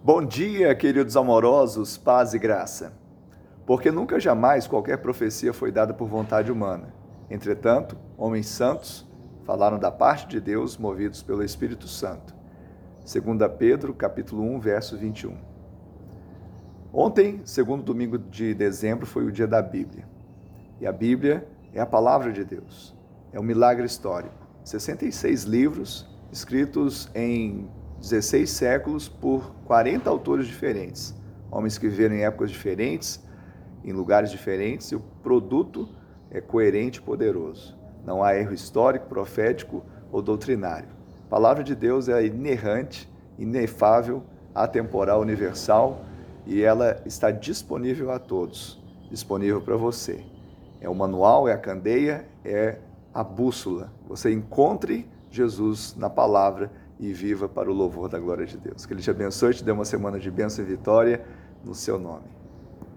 Bom dia, queridos amorosos, paz e graça. Porque nunca jamais qualquer profecia foi dada por vontade humana. Entretanto, homens santos falaram da parte de Deus, movidos pelo Espírito Santo. 2 Pedro, capítulo 1, verso 21. Ontem, segundo domingo de dezembro, foi o dia da Bíblia. E a Bíblia é a palavra de Deus. É um milagre histórico. 66 livros escritos em 16 séculos por 40 autores diferentes, homens que viveram em épocas diferentes, em lugares diferentes, e o produto é coerente e poderoso. Não há erro histórico, profético ou doutrinário. A palavra de Deus é inerrante, inefável, atemporal, universal e ela está disponível a todos, disponível para você. É o manual, é a candeia, é a bússola. Você encontre Jesus na palavra e viva para o louvor da glória de Deus. Que Ele te abençoe te dê uma semana de bênção e vitória no seu nome.